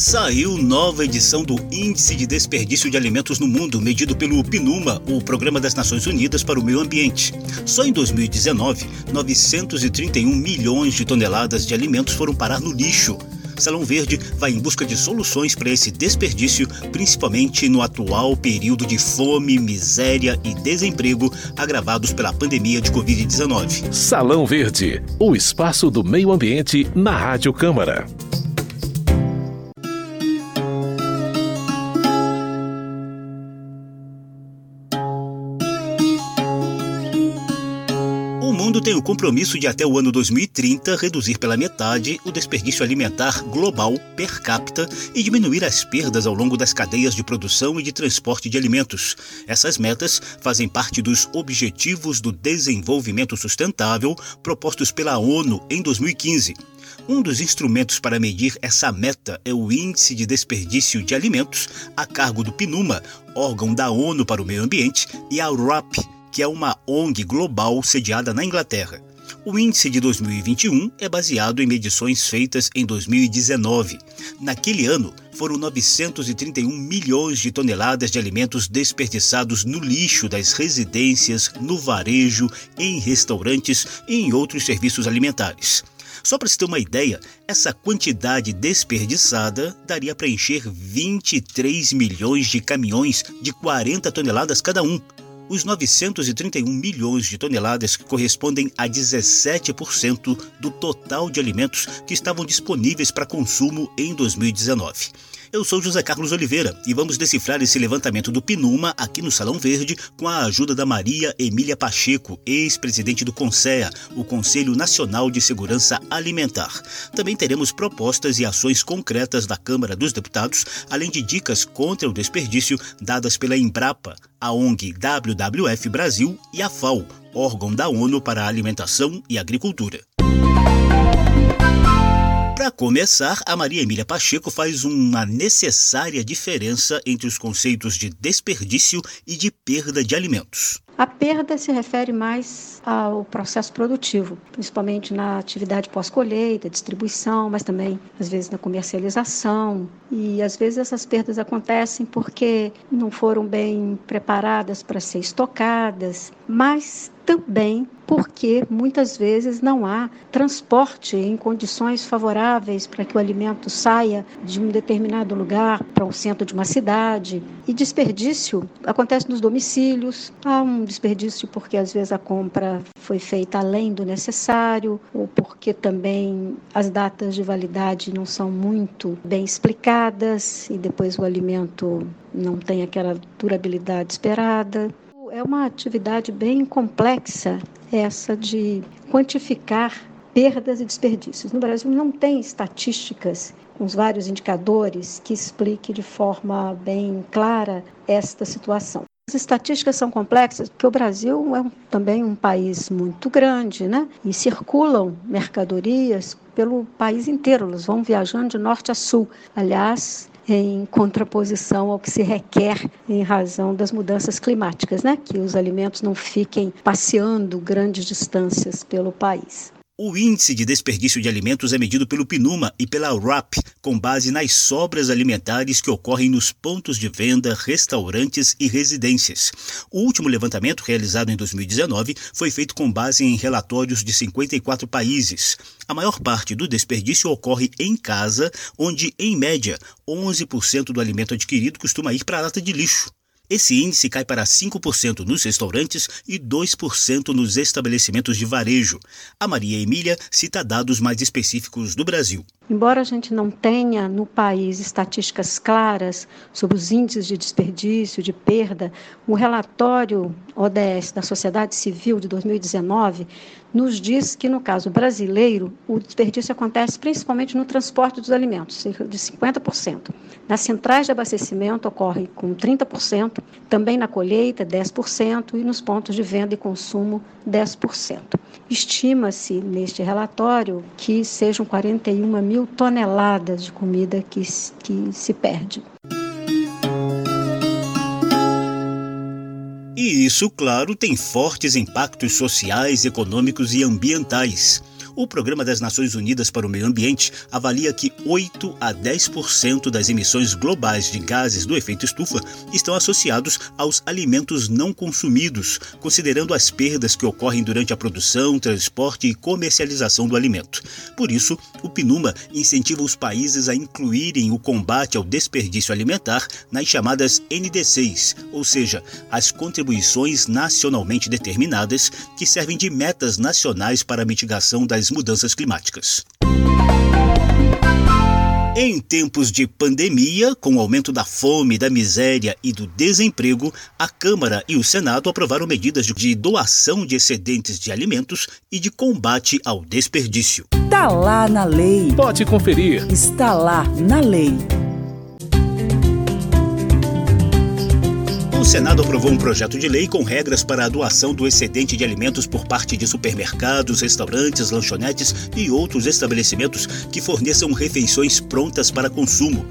Saiu nova edição do Índice de Desperdício de Alimentos no Mundo, medido pelo PNUMA, o Programa das Nações Unidas para o Meio Ambiente. Só em 2019, 931 milhões de toneladas de alimentos foram parar no lixo. Salão Verde vai em busca de soluções para esse desperdício, principalmente no atual período de fome, miséria e desemprego agravados pela pandemia de Covid-19. Salão Verde, o espaço do meio ambiente na Rádio Câmara. Tem o compromisso de até o ano 2030 reduzir pela metade o desperdício alimentar global per capita e diminuir as perdas ao longo das cadeias de produção e de transporte de alimentos. Essas metas fazem parte dos Objetivos do Desenvolvimento Sustentável propostos pela ONU em 2015. Um dos instrumentos para medir essa meta é o Índice de Desperdício de Alimentos, a cargo do PNUMA, órgão da ONU para o Meio Ambiente, e a URAP, que é uma ONG global sediada na Inglaterra. O índice de 2021 é baseado em medições feitas em 2019. Naquele ano, foram 931 milhões de toneladas de alimentos desperdiçados no lixo das residências, no varejo, em restaurantes e em outros serviços alimentares. Só para se ter uma ideia, essa quantidade desperdiçada daria para encher 23 milhões de caminhões de 40 toneladas cada um os 931 milhões de toneladas que correspondem a 17% do total de alimentos que estavam disponíveis para consumo em 2019. Eu sou José Carlos Oliveira e vamos decifrar esse levantamento do PNUMA aqui no Salão Verde com a ajuda da Maria Emília Pacheco, ex-presidente do CONSEA, o Conselho Nacional de Segurança Alimentar. Também teremos propostas e ações concretas da Câmara dos Deputados, além de dicas contra o desperdício dadas pela Embrapa, a ONG WWF Brasil e a FAO, órgão da ONU para a Alimentação e Agricultura. Para começar, a Maria Emília Pacheco faz uma necessária diferença entre os conceitos de desperdício e de perda de alimentos. A perda se refere mais ao processo produtivo, principalmente na atividade pós-colheita, distribuição, mas também às vezes na comercialização. E às vezes essas perdas acontecem porque não foram bem preparadas para ser estocadas, mas também porque muitas vezes não há transporte em condições favoráveis para que o alimento saia de um determinado lugar para o centro de uma cidade. E desperdício acontece nos domicílios. Há um desperdício porque às vezes a compra foi feita além do necessário, ou porque também as datas de validade não são muito bem explicadas e depois o alimento não tem aquela durabilidade esperada. É uma atividade bem complexa essa de quantificar perdas e desperdícios. No Brasil não tem estatísticas com os vários indicadores que explique de forma bem clara esta situação. As estatísticas são complexas porque o Brasil é um, também um país muito grande, né? E circulam mercadorias pelo país inteiro, elas vão viajando de norte a sul. Aliás, em contraposição ao que se requer em razão das mudanças climáticas, né? que os alimentos não fiquem passeando grandes distâncias pelo país. O índice de desperdício de alimentos é medido pelo PNUMA e pela RAP, com base nas sobras alimentares que ocorrem nos pontos de venda, restaurantes e residências. O último levantamento, realizado em 2019, foi feito com base em relatórios de 54 países. A maior parte do desperdício ocorre em casa, onde, em média, 11% do alimento adquirido costuma ir para a lata de lixo. Esse índice cai para 5% nos restaurantes e 2% nos estabelecimentos de varejo. A Maria Emília cita dados mais específicos do Brasil. Embora a gente não tenha no país estatísticas claras sobre os índices de desperdício, de perda, o relatório ODS da Sociedade Civil de 2019 nos diz que, no caso brasileiro, o desperdício acontece principalmente no transporte dos alimentos, cerca de 50%. Nas centrais de abastecimento ocorre com 30%, também na colheita, 10%, e nos pontos de venda e consumo, 10%. Estima-se neste relatório que sejam 41 mil toneladas de comida que, que se perde. E isso, claro, tem fortes impactos sociais, econômicos e ambientais. O Programa das Nações Unidas para o Meio Ambiente avalia que 8 a 10% das emissões globais de gases do efeito estufa estão associados aos alimentos não consumidos, considerando as perdas que ocorrem durante a produção, transporte e comercialização do alimento. Por isso, o PNUMA incentiva os países a incluírem o combate ao desperdício alimentar nas chamadas NDCs, ou seja, as contribuições nacionalmente determinadas que servem de metas nacionais para a mitigação das mudanças climáticas. Em tempos de pandemia, com o aumento da fome, da miséria e do desemprego, a Câmara e o Senado aprovaram medidas de doação de excedentes de alimentos e de combate ao desperdício. Está lá na lei. Pode conferir. Está lá na lei. O Senado aprovou um projeto de lei com regras para a doação do excedente de alimentos por parte de supermercados, restaurantes, lanchonetes e outros estabelecimentos que forneçam refeições prontas para consumo.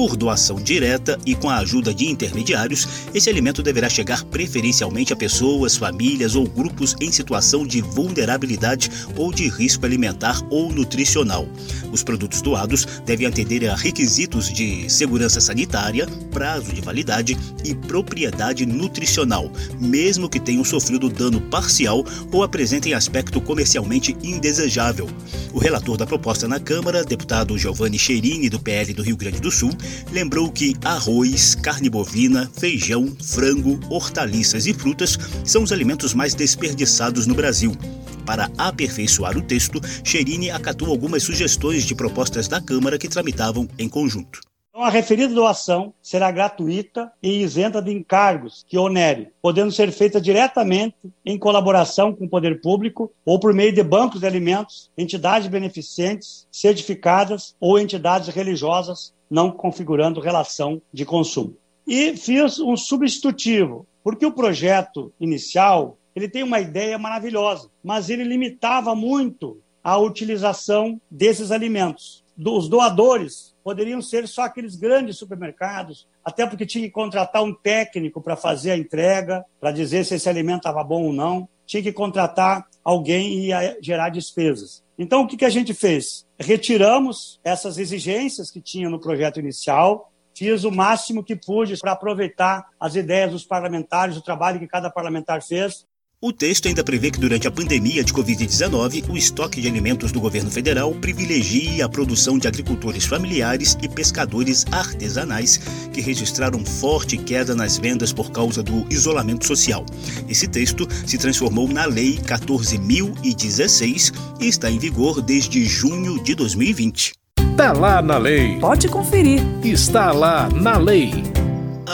Por doação direta e com a ajuda de intermediários, esse alimento deverá chegar preferencialmente a pessoas, famílias ou grupos em situação de vulnerabilidade ou de risco alimentar ou nutricional. Os produtos doados devem atender a requisitos de segurança sanitária, prazo de validade e propriedade nutricional, mesmo que tenham sofrido dano parcial ou apresentem aspecto comercialmente indesejável. O relator da proposta na Câmara, deputado Giovanni Cherini, do PL do Rio Grande do Sul, lembrou que arroz, carne bovina, feijão, frango, hortaliças e frutas são os alimentos mais desperdiçados no Brasil. Para aperfeiçoar o texto, Cherini acatou algumas sugestões de propostas da Câmara que tramitavam em conjunto. Então, a referida doação será gratuita e isenta de encargos que onere, podendo ser feita diretamente em colaboração com o poder público ou por meio de bancos de alimentos, entidades beneficentes, certificadas ou entidades religiosas não configurando relação de consumo. E fiz um substitutivo, porque o projeto inicial ele tem uma ideia maravilhosa, mas ele limitava muito a utilização desses alimentos. Os doadores poderiam ser só aqueles grandes supermercados, até porque tinha que contratar um técnico para fazer a entrega, para dizer se esse alimento estava bom ou não. Tinha que contratar alguém ia gerar despesas. Então, o que, que a gente fez? Retiramos essas exigências que tinha no projeto inicial, fiz o máximo que pude para aproveitar as ideias dos parlamentares, o trabalho que cada parlamentar fez, o texto ainda prevê que durante a pandemia de Covid-19, o estoque de alimentos do governo federal privilegie a produção de agricultores familiares e pescadores artesanais que registraram forte queda nas vendas por causa do isolamento social. Esse texto se transformou na Lei 14.016 e está em vigor desde junho de 2020. Está lá na lei. Pode conferir. Está lá na lei.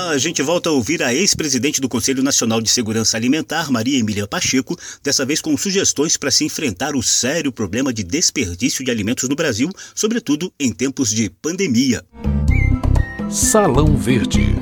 A gente volta a ouvir a ex-presidente do Conselho Nacional de Segurança Alimentar, Maria Emília Pacheco, dessa vez com sugestões para se enfrentar o sério problema de desperdício de alimentos no Brasil, sobretudo em tempos de pandemia. Salão Verde.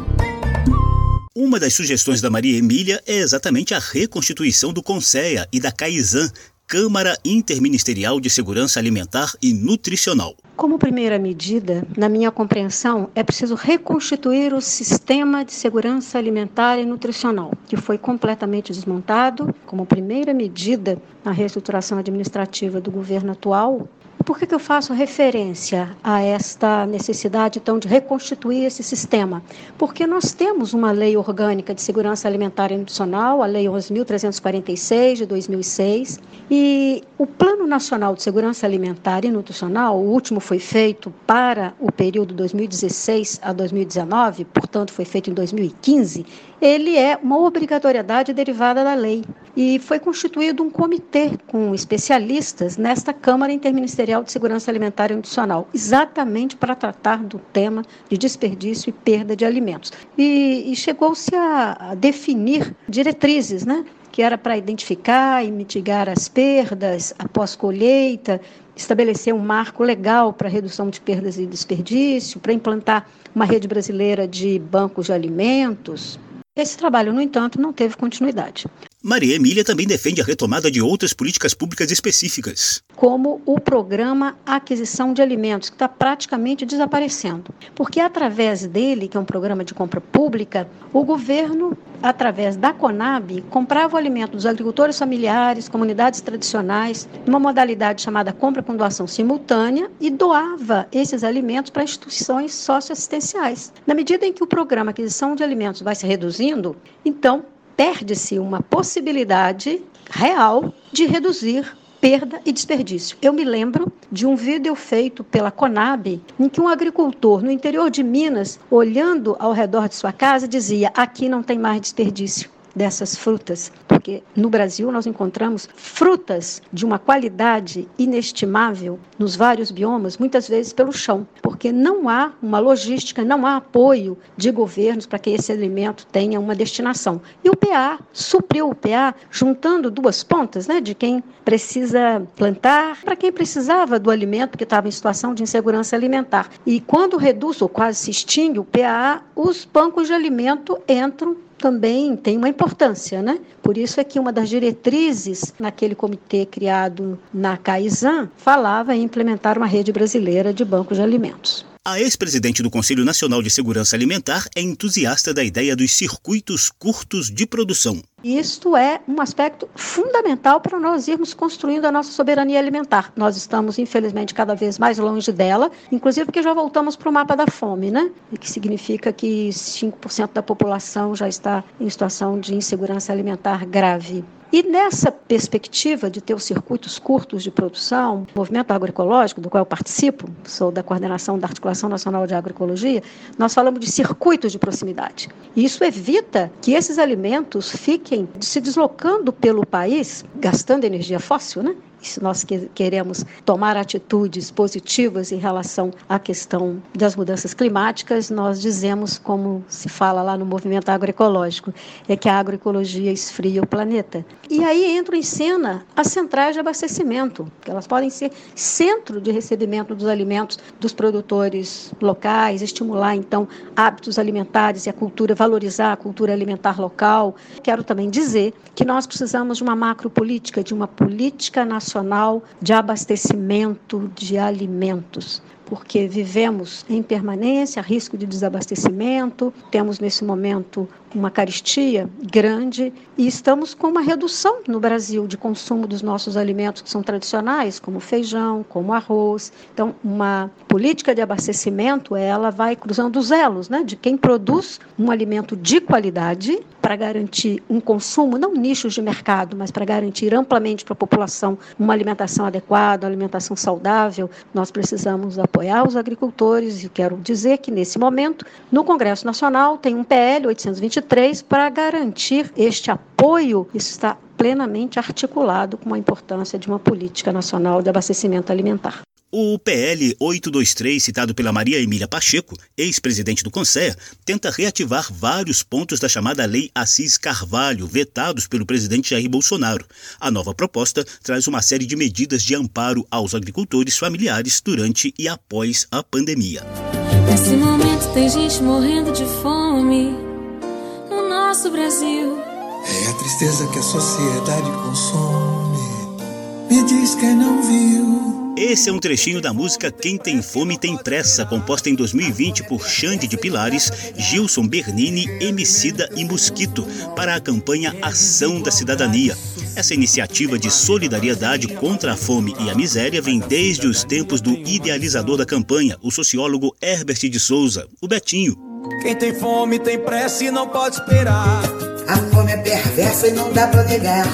Uma das sugestões da Maria Emília é exatamente a reconstituição do CONSEA e da CAISAN, Câmara Interministerial de Segurança Alimentar e Nutricional. Como primeira medida, na minha compreensão, é preciso reconstituir o sistema de segurança alimentar e nutricional, que foi completamente desmontado. Como primeira medida na reestruturação administrativa do governo atual, por que, que eu faço referência a esta necessidade, então, de reconstituir esse sistema? Porque nós temos uma lei orgânica de segurança alimentar e nutricional, a Lei 11.346 de 2006, e o Plano Nacional de Segurança Alimentar e Nutricional, o último foi feito para o período 2016 a 2019, portanto, foi feito em 2015, ele é uma obrigatoriedade derivada da lei. E foi constituído um comitê com especialistas nesta Câmara Interministerial de Segurança Alimentar e Nutricional, exatamente para tratar do tema de desperdício e perda de alimentos. E, e chegou-se a, a definir diretrizes, né? que era para identificar e mitigar as perdas após colheita, estabelecer um marco legal para redução de perdas e desperdício, para implantar uma rede brasileira de bancos de alimentos, esse trabalho, no entanto, não teve continuidade. Maria Emília também defende a retomada de outras políticas públicas específicas. Como o programa Aquisição de Alimentos, que está praticamente desaparecendo. Porque através dele, que é um programa de compra pública, o governo, através da Conab, comprava o alimento dos agricultores familiares, comunidades tradicionais, numa modalidade chamada compra com doação simultânea e doava esses alimentos para instituições socioassistenciais. Na medida em que o programa Aquisição de Alimentos vai se reduzindo, então perde-se uma possibilidade real de reduzir perda e desperdício. Eu me lembro de um vídeo feito pela Conab, em que um agricultor no interior de Minas, olhando ao redor de sua casa, dizia: aqui não tem mais desperdício dessas frutas, porque no Brasil nós encontramos frutas de uma qualidade inestimável nos vários biomas, muitas vezes pelo chão, porque não há uma logística, não há apoio de governos para que esse alimento tenha uma destinação. E o PA supriu o PA juntando duas pontas, né, de quem precisa plantar, para quem precisava do alimento, porque estava em situação de insegurança alimentar. E quando reduz ou quase se extingue o PA, os bancos de alimento entram também tem uma importância, né? Por isso é que uma das diretrizes naquele comitê criado na CAISAN falava em implementar uma rede brasileira de bancos de alimentos. A ex-presidente do Conselho Nacional de Segurança Alimentar é entusiasta da ideia dos circuitos curtos de produção. Isto é um aspecto fundamental para nós irmos construindo a nossa soberania alimentar. Nós estamos, infelizmente, cada vez mais longe dela, inclusive porque já voltamos para o mapa da fome, né? O que significa que 5% da população já está em situação de insegurança alimentar grave. E nessa perspectiva de ter os circuitos curtos de produção, o movimento agroecológico, do qual eu participo, sou da coordenação da Articulação Nacional de Agroecologia, nós falamos de circuitos de proximidade. E isso evita que esses alimentos fiquem se deslocando pelo país, gastando energia fóssil, né? Se nós queremos tomar atitudes positivas em relação à questão das mudanças climáticas, nós dizemos, como se fala lá no movimento agroecológico, é que a agroecologia esfria o planeta. E aí entram em cena as centrais de abastecimento, que elas podem ser centro de recebimento dos alimentos dos produtores locais, estimular então hábitos alimentares e a cultura, valorizar a cultura alimentar local. Quero também dizer que nós precisamos de uma macropolítica, de uma política nacional nacional de abastecimento de alimentos porque vivemos em permanência, risco de desabastecimento, temos nesse momento uma caristia grande e estamos com uma redução no Brasil de consumo dos nossos alimentos que são tradicionais, como feijão, como arroz. Então, uma política de abastecimento, ela vai cruzando os elos, né, de quem produz um alimento de qualidade para garantir um consumo, não nichos de mercado, mas para garantir amplamente para a população uma alimentação adequada, uma alimentação saudável, nós precisamos apoiar os agricultores e quero dizer que nesse momento, no Congresso Nacional tem um PL 823 para garantir este apoio, isso está plenamente articulado com a importância de uma política nacional de abastecimento alimentar. O PL 823, citado pela Maria Emília Pacheco, ex-presidente do Conselho, tenta reativar vários pontos da chamada Lei Assis Carvalho, vetados pelo presidente Jair Bolsonaro. A nova proposta traz uma série de medidas de amparo aos agricultores familiares durante e após a pandemia. Nesse momento tem gente morrendo de fome no nosso Brasil. É a tristeza que a sociedade consome. Me diz quem não viu. Esse é um trechinho da música Quem Tem Fome Tem Pressa, composta em 2020 por Xande de Pilares, Gilson Bernini, Emicida e Mosquito, para a campanha Ação da Cidadania. Essa iniciativa de solidariedade contra a fome e a miséria vem desde os tempos do idealizador da campanha, o sociólogo Herbert de Souza, o Betinho. Quem tem fome tem pressa e não pode esperar. A fome é perversa e não dá pra negar.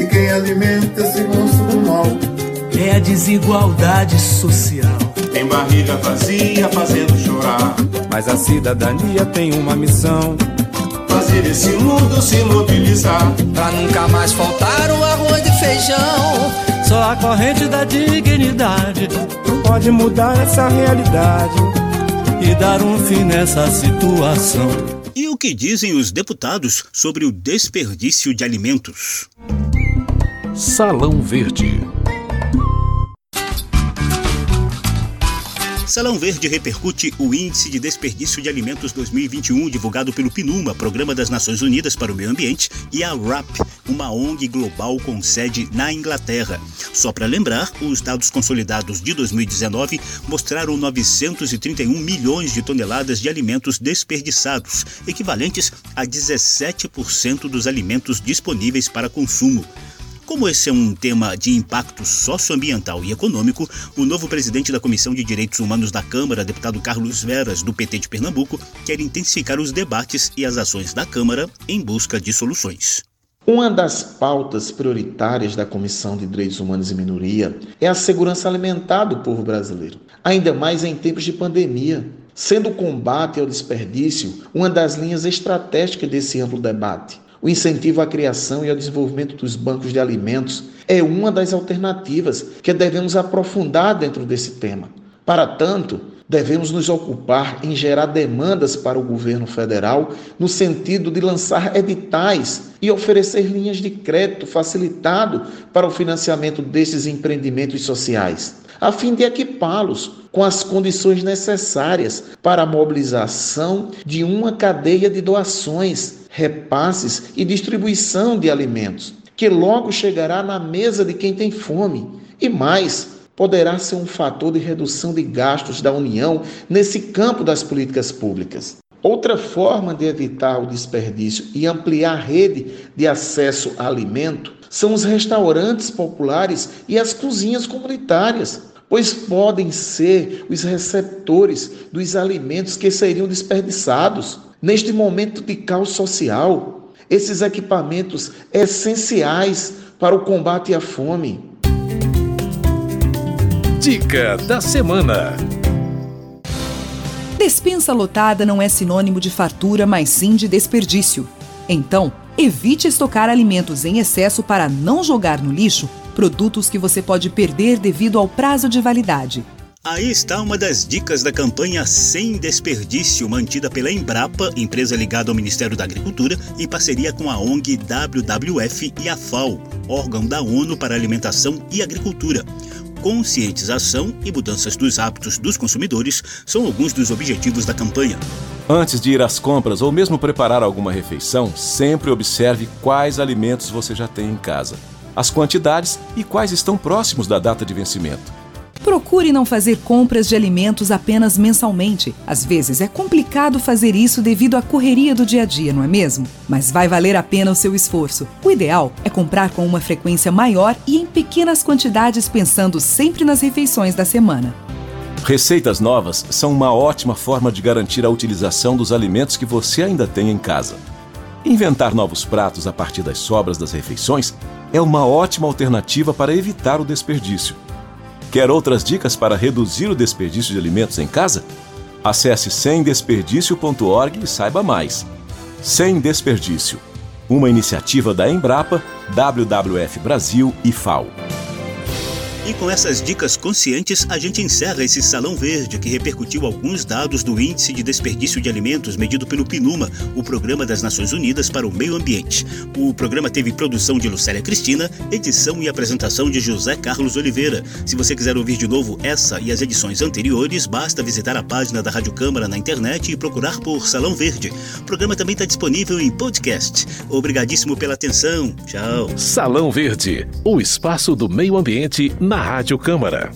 E quem alimenta se gosto do mal é a desigualdade social. Tem barriga vazia fazendo chorar. Mas a cidadania tem uma missão: fazer esse mundo se mobilizar. Pra nunca mais faltar o arroz e feijão. Só a corrente da dignidade pode mudar essa realidade e dar um fim nessa situação. E o que dizem os deputados sobre o desperdício de alimentos? Salão Verde Salão Verde repercute o Índice de Desperdício de Alimentos 2021, divulgado pelo PNUMA, Programa das Nações Unidas para o Meio Ambiente, e a RAP, uma ONG global com sede na Inglaterra. Só para lembrar, os dados consolidados de 2019 mostraram 931 milhões de toneladas de alimentos desperdiçados, equivalentes a 17% dos alimentos disponíveis para consumo. Como esse é um tema de impacto socioambiental e econômico, o novo presidente da Comissão de Direitos Humanos da Câmara, deputado Carlos Veras, do PT de Pernambuco, quer intensificar os debates e as ações da Câmara em busca de soluções. Uma das pautas prioritárias da Comissão de Direitos Humanos e Minoria é a segurança alimentar do povo brasileiro, ainda mais em tempos de pandemia, sendo o combate ao desperdício uma das linhas estratégicas desse amplo debate. O incentivo à criação e ao desenvolvimento dos bancos de alimentos é uma das alternativas que devemos aprofundar dentro desse tema. Para tanto, devemos nos ocupar em gerar demandas para o governo federal no sentido de lançar editais e oferecer linhas de crédito facilitado para o financiamento desses empreendimentos sociais, a fim de equipá-los com as condições necessárias para a mobilização de uma cadeia de doações repasses e distribuição de alimentos, que logo chegará na mesa de quem tem fome. E mais, poderá ser um fator de redução de gastos da União nesse campo das políticas públicas. Outra forma de evitar o desperdício e ampliar a rede de acesso a alimento são os restaurantes populares e as cozinhas comunitárias, pois podem ser os receptores dos alimentos que seriam desperdiçados. Neste momento de caos social, esses equipamentos essenciais para o combate à fome. Dica da semana. Despensa lotada não é sinônimo de fartura, mas sim de desperdício. Então, evite estocar alimentos em excesso para não jogar no lixo produtos que você pode perder devido ao prazo de validade. Aí está uma das dicas da campanha Sem Desperdício, mantida pela Embrapa, empresa ligada ao Ministério da Agricultura, em parceria com a ONG WWF e a FAO, órgão da ONU para Alimentação e Agricultura. Conscientização e mudanças dos hábitos dos consumidores são alguns dos objetivos da campanha. Antes de ir às compras ou mesmo preparar alguma refeição, sempre observe quais alimentos você já tem em casa, as quantidades e quais estão próximos da data de vencimento. Procure não fazer compras de alimentos apenas mensalmente. Às vezes é complicado fazer isso devido à correria do dia a dia, não é mesmo? Mas vai valer a pena o seu esforço. O ideal é comprar com uma frequência maior e em pequenas quantidades, pensando sempre nas refeições da semana. Receitas novas são uma ótima forma de garantir a utilização dos alimentos que você ainda tem em casa. Inventar novos pratos a partir das sobras das refeições é uma ótima alternativa para evitar o desperdício. Quer outras dicas para reduzir o desperdício de alimentos em casa? Acesse semdesperdício.org e saiba mais. Sem Desperdício, uma iniciativa da Embrapa, WWF Brasil e FAO. E com essas dicas conscientes, a gente encerra esse Salão Verde, que repercutiu alguns dados do Índice de Desperdício de Alimentos medido pelo PNUMA, o Programa das Nações Unidas para o Meio Ambiente. O programa teve produção de Lucélia Cristina, edição e apresentação de José Carlos Oliveira. Se você quiser ouvir de novo essa e as edições anteriores, basta visitar a página da Rádio Câmara na internet e procurar por Salão Verde. O programa também está disponível em podcast. Obrigadíssimo pela atenção. Tchau. Salão Verde, o espaço do meio ambiente na na Rádio Câmara.